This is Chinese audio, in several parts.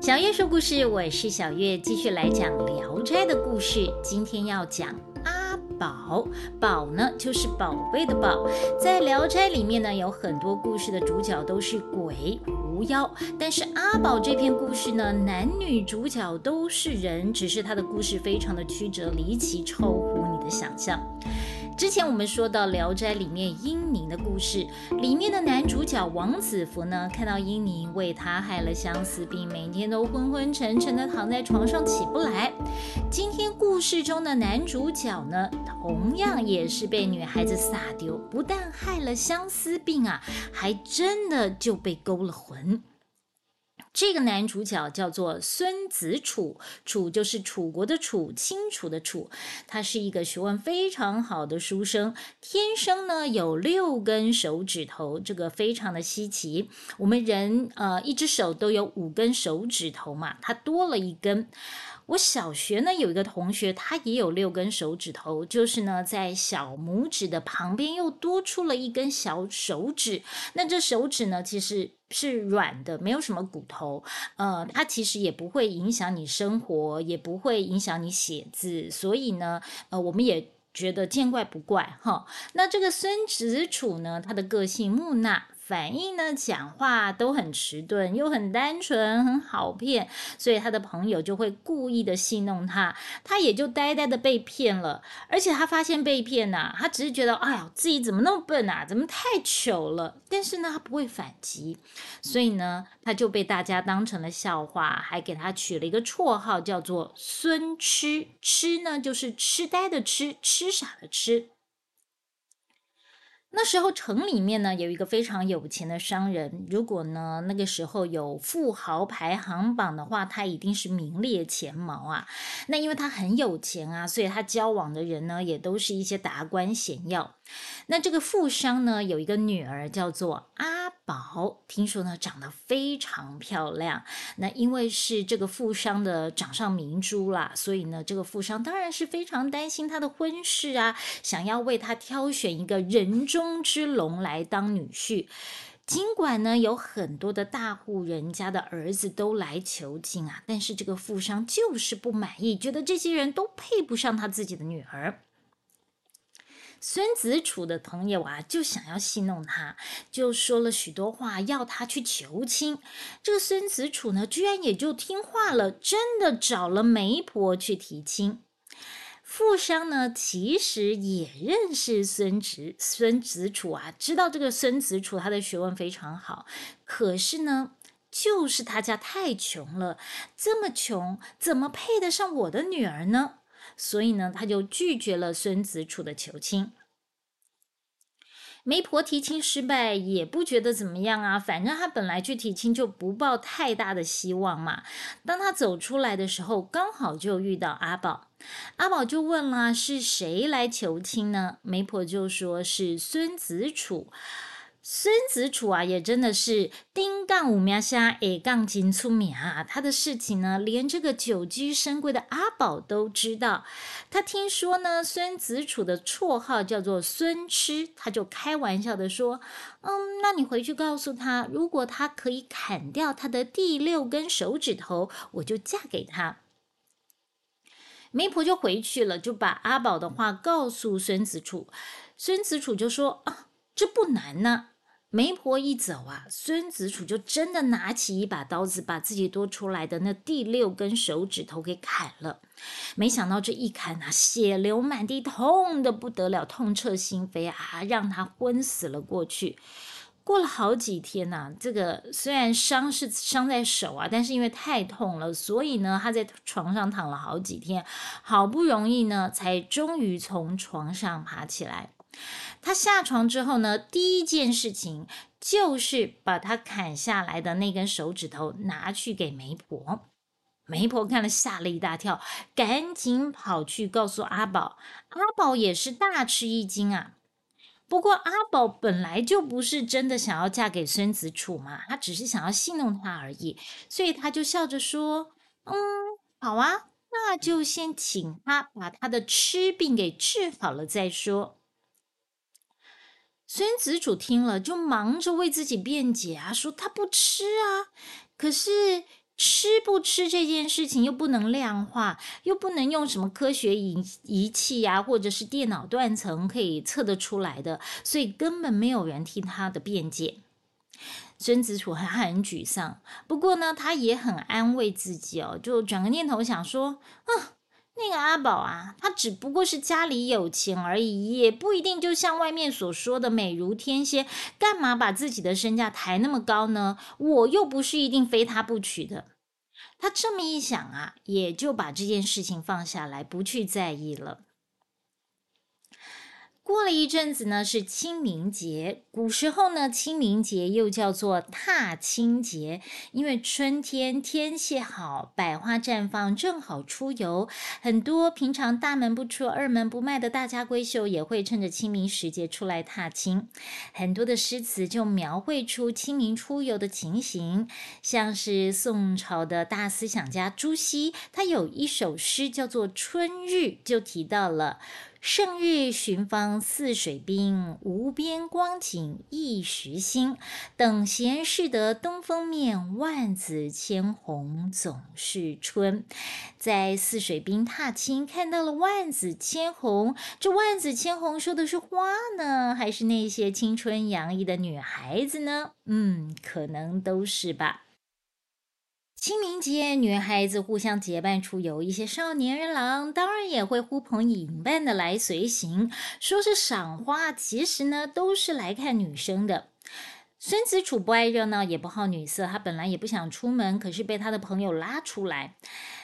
小月说故事，我是小月，继续来讲《聊斋》的故事。今天要讲阿宝，宝呢就是宝贝的宝。在《聊斋》里面呢，有很多故事的主角都是鬼狐妖，但是阿宝这篇故事呢，男女主角都是人，只是他的故事非常的曲折离奇，超乎你的想象。之前我们说到《聊斋》里面英宁的故事，里面的男主角王子服呢，看到英宁为他害了相思病，每天都昏昏沉沉的躺在床上起不来。今天故事中的男主角呢，同样也是被女孩子撒丢，不但害了相思病啊，还真的就被勾了魂。这个男主角叫做孙子楚，楚就是楚国的楚，清楚的楚。他是一个学问非常好的书生，天生呢有六根手指头，这个非常的稀奇。我们人呃一只手都有五根手指头嘛，他多了一根。我小学呢有一个同学，他也有六根手指头，就是呢在小拇指的旁边又多出了一根小手指。那这手指呢其实是软的，没有什么骨头，呃，它其实也不会影响你生活，也不会影响你写字，所以呢，呃，我们也觉得见怪不怪哈。那这个孙子楚呢，他的个性木讷。反应呢，讲话都很迟钝，又很单纯，很好骗，所以他的朋友就会故意的戏弄他，他也就呆呆的被骗了。而且他发现被骗呐，他只是觉得，哎呀，自己怎么那么笨啊，怎么太糗了？但是呢，他不会反击，所以呢，他就被大家当成了笑话，还给他取了一个绰号，叫做孙痴。痴呢，就是痴呆的痴，痴傻的痴。那时候城里面呢有一个非常有钱的商人，如果呢那个时候有富豪排行榜的话，他一定是名列前茅啊。那因为他很有钱啊，所以他交往的人呢也都是一些达官显要。那这个富商呢有一个女儿叫做阿宝，听说呢长得非常漂亮。那因为是这个富商的掌上明珠啦，所以呢这个富商当然是非常担心他的婚事啊，想要为他挑选一个人中。之龙来当女婿，尽管呢有很多的大户人家的儿子都来求亲啊，但是这个富商就是不满意，觉得这些人都配不上他自己的女儿。孙子楚的朋友啊，就想要戏弄他，就说了许多话，要他去求亲。这个孙子楚呢，居然也就听话了，真的找了媒婆去提亲。富商呢，其实也认识孙子孙子楚啊，知道这个孙子楚他的学问非常好，可是呢，就是他家太穷了，这么穷，怎么配得上我的女儿呢？所以呢，他就拒绝了孙子楚的求亲。媒婆提亲失败也不觉得怎么样啊，反正他本来去提亲就不抱太大的希望嘛。当他走出来的时候，刚好就遇到阿宝，阿宝就问了：“是谁来求亲呢？”媒婆就说是孙子楚。孙子楚啊，也真的是丁杠五苗虾，矮杠金出名啊！他的事情呢，连这个久居深闺的阿宝都知道。他听说呢，孙子楚的绰号叫做孙痴，他就开玩笑的说：“嗯，那你回去告诉他，如果他可以砍掉他的第六根手指头，我就嫁给他。”媒婆就回去了，就把阿宝的话告诉孙子楚。孙子楚就说：“啊，这不难呢。”媒婆一走啊，孙子楚就真的拿起一把刀子，把自己多出来的那第六根手指头给砍了。没想到这一砍啊，血流满地，痛的不得了，痛彻心扉啊，让他昏死了过去。过了好几天呐，这个虽然伤是伤在手啊，但是因为太痛了，所以呢，他在床上躺了好几天，好不容易呢，才终于从床上爬起来。他下床之后呢，第一件事情就是把他砍下来的那根手指头拿去给媒婆。媒婆看了吓了一大跳，赶紧跑去告诉阿宝。阿宝也是大吃一惊啊。不过阿宝本来就不是真的想要嫁给孙子楚嘛，他只是想要戏弄他而已，所以他就笑着说：“嗯，好啊，那就先请他把他的痴病给治好了再说。”孙子楚听了，就忙着为自己辩解啊，说他不吃啊。可是吃不吃这件事情又不能量化，又不能用什么科学仪仪器呀，或者是电脑断层可以测得出来的，所以根本没有人听他的辩解。孙子楚还很沮丧，不过呢，他也很安慰自己哦，就转个念头想说，啊，那个阿宝啊，他只不过是家里有钱而已，也不一定就像外面所说的美如天仙，干嘛把自己的身价抬那么高呢？我又不是一定非他不娶的。他这么一想啊，也就把这件事情放下来，不去在意了。过了一阵子呢，是清明节。古时候呢，清明节又叫做踏青节，因为春天天气好，百花绽放，正好出游。很多平常大门不出、二门不迈的大家闺秀，也会趁着清明时节出来踏青。很多的诗词就描绘出清明出游的情形，像是宋朝的大思想家朱熹，他有一首诗叫做《春日》，就提到了。胜日寻芳泗水滨，无边光景一时新。等闲识得东风面，万紫千红总是春。在泗水滨踏青，看到了万紫千红。这万紫千红说的是花呢，还是那些青春洋溢的女孩子呢？嗯，可能都是吧。清明节，女孩子互相结伴出游，一些少年人郎当然也会呼朋引伴的来随行。说是赏花，其实呢都是来看女生的。孙子楚不爱热闹，也不好女色，他本来也不想出门，可是被他的朋友拉出来，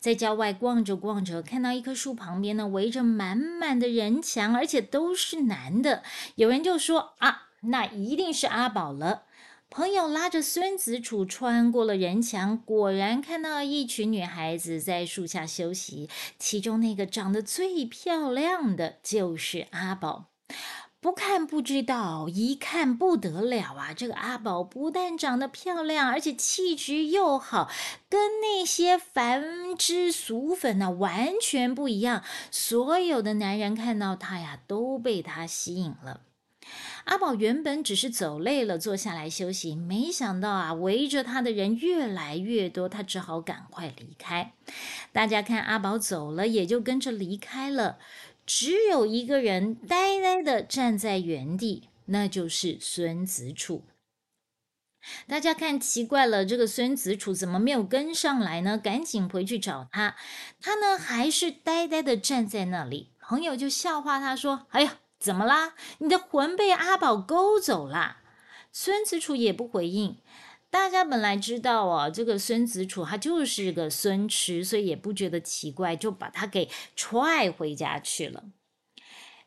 在郊外逛着逛着，看到一棵树旁边呢围着满满的人墙，而且都是男的。有人就说啊，那一定是阿宝了。朋友拉着孙子楚穿过了人墙，果然看到一群女孩子在树下休息。其中那个长得最漂亮的就是阿宝。不看不知道，一看不得了啊！这个阿宝不但长得漂亮，而且气质又好，跟那些凡之俗粉呢完全不一样。所有的男人看到她呀，都被她吸引了。阿宝原本只是走累了，坐下来休息，没想到啊，围着他的人越来越多，他只好赶快离开。大家看阿宝走了，也就跟着离开了。只有一个人呆呆的站在原地，那就是孙子楚。大家看奇怪了，这个孙子楚怎么没有跟上来呢？赶紧回去找他，他呢还是呆呆的站在那里。朋友就笑话他说：“哎呀。”怎么啦？你的魂被阿宝勾走啦？孙子楚也不回应。大家本来知道哦，这个孙子楚他就是个孙痴，所以也不觉得奇怪，就把他给踹回家去了。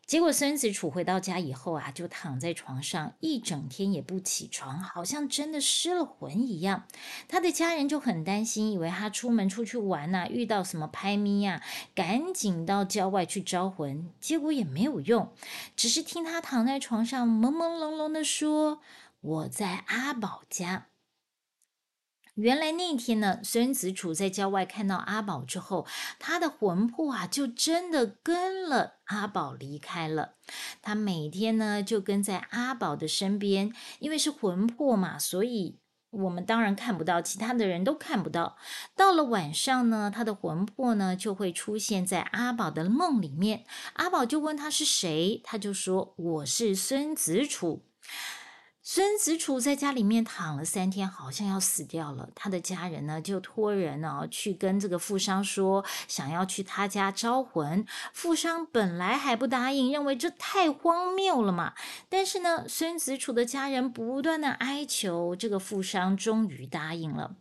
结果孙子楚回到家以后啊，就躺在床上一整天也不起床，好像真的失了魂一样。他的家人就很担心，以为他出门出去玩呐，遇到什么拍咪呀，赶紧到郊外去招魂。结果也没有用，只是听他躺在床上朦朦胧胧的说：“我在阿宝家。”原来那天呢，孙子楚在郊外看到阿宝之后，他的魂魄啊，就真的跟了阿宝离开了。他每天呢，就跟在阿宝的身边，因为是魂魄嘛，所以我们当然看不到，其他的人都看不到。到了晚上呢，他的魂魄呢，就会出现在阿宝的梦里面。阿宝就问他是谁，他就说我是孙子楚。孙子楚在家里面躺了三天，好像要死掉了。他的家人呢，就托人哦去跟这个富商说，想要去他家招魂。富商本来还不答应，认为这太荒谬了嘛。但是呢，孙子楚的家人不断的哀求，这个富商终于答应了。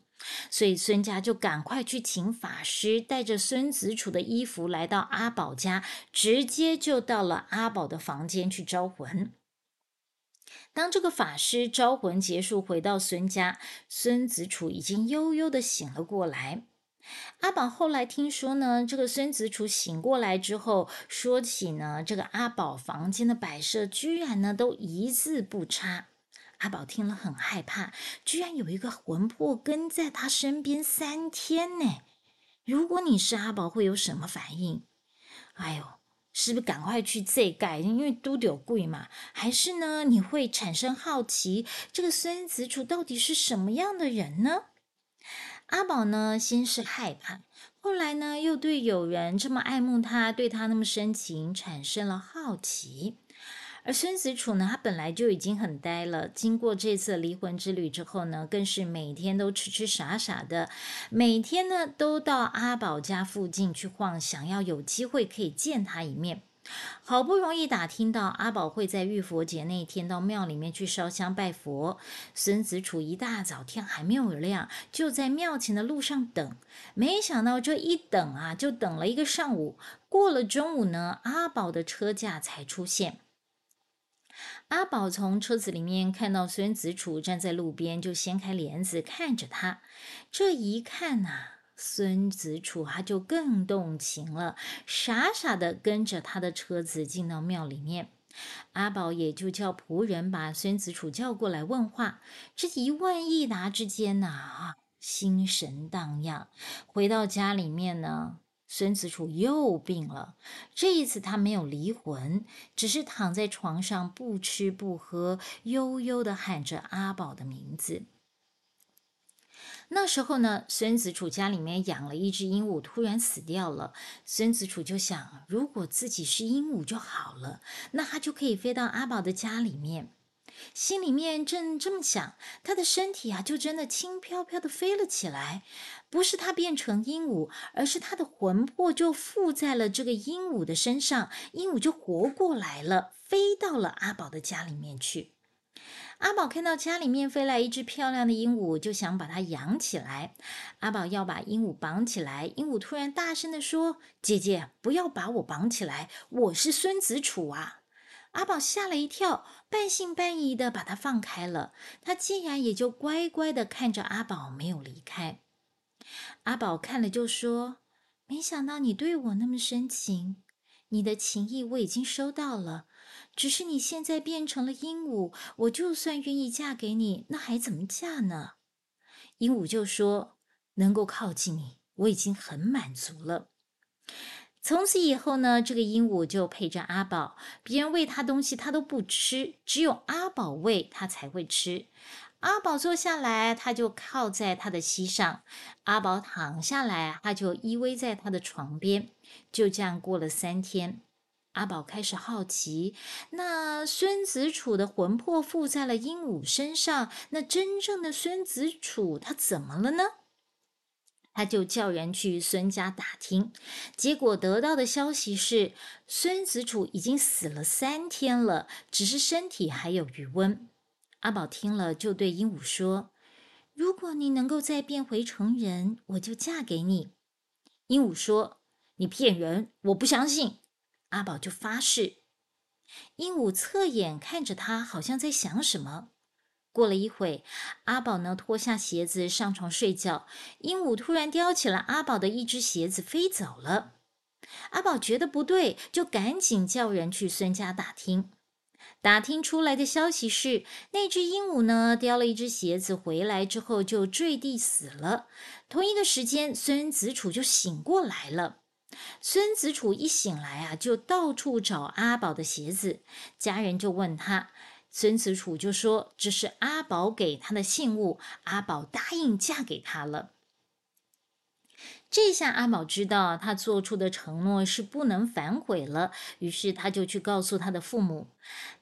所以孙家就赶快去请法师，带着孙子楚的衣服来到阿宝家，直接就到了阿宝的房间去招魂。当这个法师招魂结束，回到孙家，孙子楚已经悠悠的醒了过来。阿宝后来听说呢，这个孙子楚醒过来之后，说起呢，这个阿宝房间的摆设居然呢都一字不差。阿宝听了很害怕，居然有一个魂魄跟在他身边三天呢。如果你是阿宝，会有什么反应？哎呦！是不是赶快去遮盖？因为都有贵嘛？还是呢？你会产生好奇，这个孙子楚到底是什么样的人呢？阿宝呢，先是害怕，后来呢，又对有人这么爱慕他，对他那么深情，产生了好奇。而孙子楚呢，他本来就已经很呆了。经过这次离魂之旅之后呢，更是每天都痴痴傻傻的，每天呢都到阿宝家附近去晃，想要有机会可以见他一面。好不容易打听到阿宝会在浴佛节那一天到庙里面去烧香拜佛，孙子楚一大早天还没有亮，就在庙前的路上等。没想到这一等啊，就等了一个上午。过了中午呢，阿宝的车架才出现。阿宝从车子里面看到孙子楚站在路边，就掀开帘子看着他。这一看呐，孙子楚他就更动情了，傻傻的跟着他的车子进到庙里面。阿宝也就叫仆人把孙子楚叫过来问话。这一问一答之间呐，心神荡漾。回到家里面呢。孙子楚又病了，这一次他没有离魂，只是躺在床上不吃不喝，悠悠的喊着阿宝的名字。那时候呢，孙子楚家里面养了一只鹦鹉，突然死掉了。孙子楚就想，如果自己是鹦鹉就好了，那他就可以飞到阿宝的家里面。心里面正这么想，他的身体啊，就真的轻飘飘的飞了起来。不是他变成鹦鹉，而是他的魂魄就附在了这个鹦鹉的身上，鹦鹉就活过来了，飞到了阿宝的家里面去。阿宝看到家里面飞来一只漂亮的鹦鹉，就想把它养起来。阿宝要把鹦鹉绑起来，鹦鹉突然大声地说：“姐姐，不要把我绑起来，我是孙子楚啊！”阿宝吓了一跳，半信半疑的把它放开了。他竟然也就乖乖的看着阿宝，没有离开。阿宝看了就说：“没想到你对我那么深情，你的情意我已经收到了。只是你现在变成了鹦鹉，我就算愿意嫁给你，那还怎么嫁呢？”鹦鹉就说：“能够靠近你，我已经很满足了。”从此以后呢，这个鹦鹉就陪着阿宝，别人喂它东西它都不吃，只有阿宝喂它才会吃。阿宝坐下来，它就靠在他的膝上；阿宝躺下来，它就依偎在他的床边。就这样过了三天，阿宝开始好奇：那孙子楚的魂魄附在了鹦鹉身上，那真正的孙子楚他怎么了呢？他就叫人去孙家打听，结果得到的消息是，孙子楚已经死了三天了，只是身体还有余温。阿宝听了，就对鹦鹉说：“如果你能够再变回成人，我就嫁给你。”鹦鹉说：“你骗人，我不相信。”阿宝就发誓。鹦鹉侧眼看着他，好像在想什么。过了一会，阿宝呢脱下鞋子上床睡觉，鹦鹉突然叼起了阿宝的一只鞋子飞走了。阿宝觉得不对，就赶紧叫人去孙家打听。打听出来的消息是，那只鹦鹉呢叼了一只鞋子回来之后就坠地死了。同一个时间，孙子楚就醒过来了。孙子楚一醒来啊，就到处找阿宝的鞋子。家人就问他，孙子楚就说这是阿宝给他的信物，阿宝答应嫁给他了。这下阿宝知道他做出的承诺是不能反悔了，于是他就去告诉他的父母。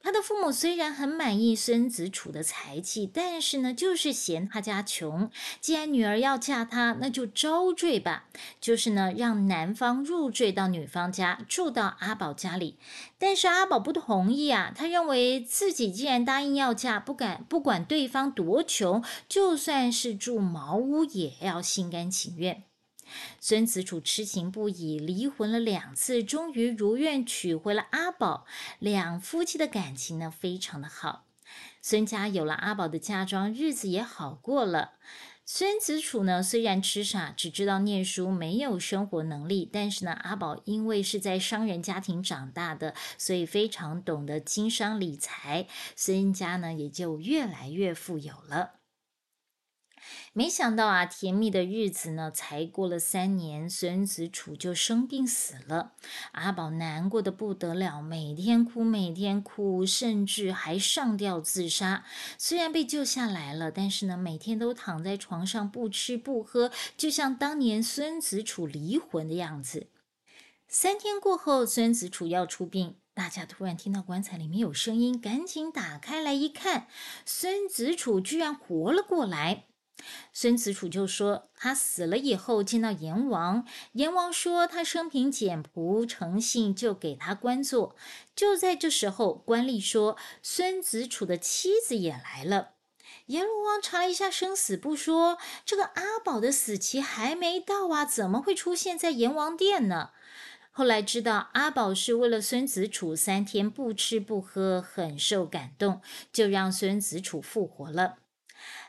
他的父母虽然很满意孙子楚的才气，但是呢，就是嫌他家穷。既然女儿要嫁他，那就招赘吧，就是呢，让男方入赘到女方家，住到阿宝家里。但是阿宝不同意啊，他认为自己既然答应要嫁，不敢不管对方多穷，就算是住茅屋，也要心甘情愿。孙子楚痴情不已，离婚了两次，终于如愿娶回了阿宝。两夫妻的感情呢，非常的好。孙家有了阿宝的嫁妆，日子也好过了。孙子楚呢，虽然痴傻，只知道念书，没有生活能力，但是呢，阿宝因为是在商人家庭长大的，所以非常懂得经商理财。孙家呢，也就越来越富有了。没想到啊，甜蜜的日子呢，才过了三年，孙子楚就生病死了。阿宝难过的不得了，每天哭，每天哭，甚至还上吊自杀。虽然被救下来了，但是呢，每天都躺在床上不吃不喝，就像当年孙子楚离魂的样子。三天过后，孙子楚要出殡，大家突然听到棺材里面有声音，赶紧打开来一看，孙子楚居然活了过来。孙子楚就说：“他死了以后见到阎王，阎王说他生平简朴诚信，就给他官做。就在这时候，官吏说孙子楚的妻子也来了。阎罗王查了一下生死簿，说这个阿宝的死期还没到啊，怎么会出现在阎王殿呢？后来知道阿宝是为了孙子楚三天不吃不喝，很受感动，就让孙子楚复活了。”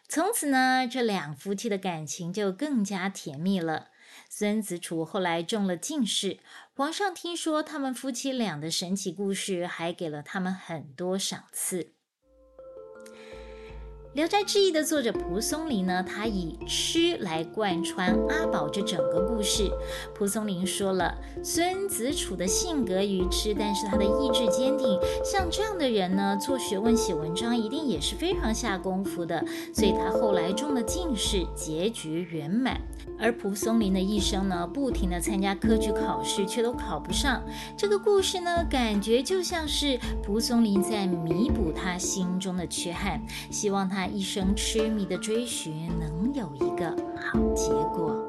从此呢，这两夫妻的感情就更加甜蜜了。孙子楚后来中了进士，皇上听说他们夫妻俩的神奇故事，还给了他们很多赏赐。《聊斋志异》的作者蒲松龄呢，他以吃来贯穿阿宝这整个故事。蒲松龄说了，孙子楚的性格愚痴，但是他的意志坚定。像这样的人呢，做学问、写文章一定也是非常下功夫的。所以他后来中了进士，结局圆满。而蒲松龄的一生呢，不停的参加科举考试，却都考不上。这个故事呢，感觉就像是蒲松龄在弥补他心中的缺憾，希望他一生痴迷的追寻能有一个好结果。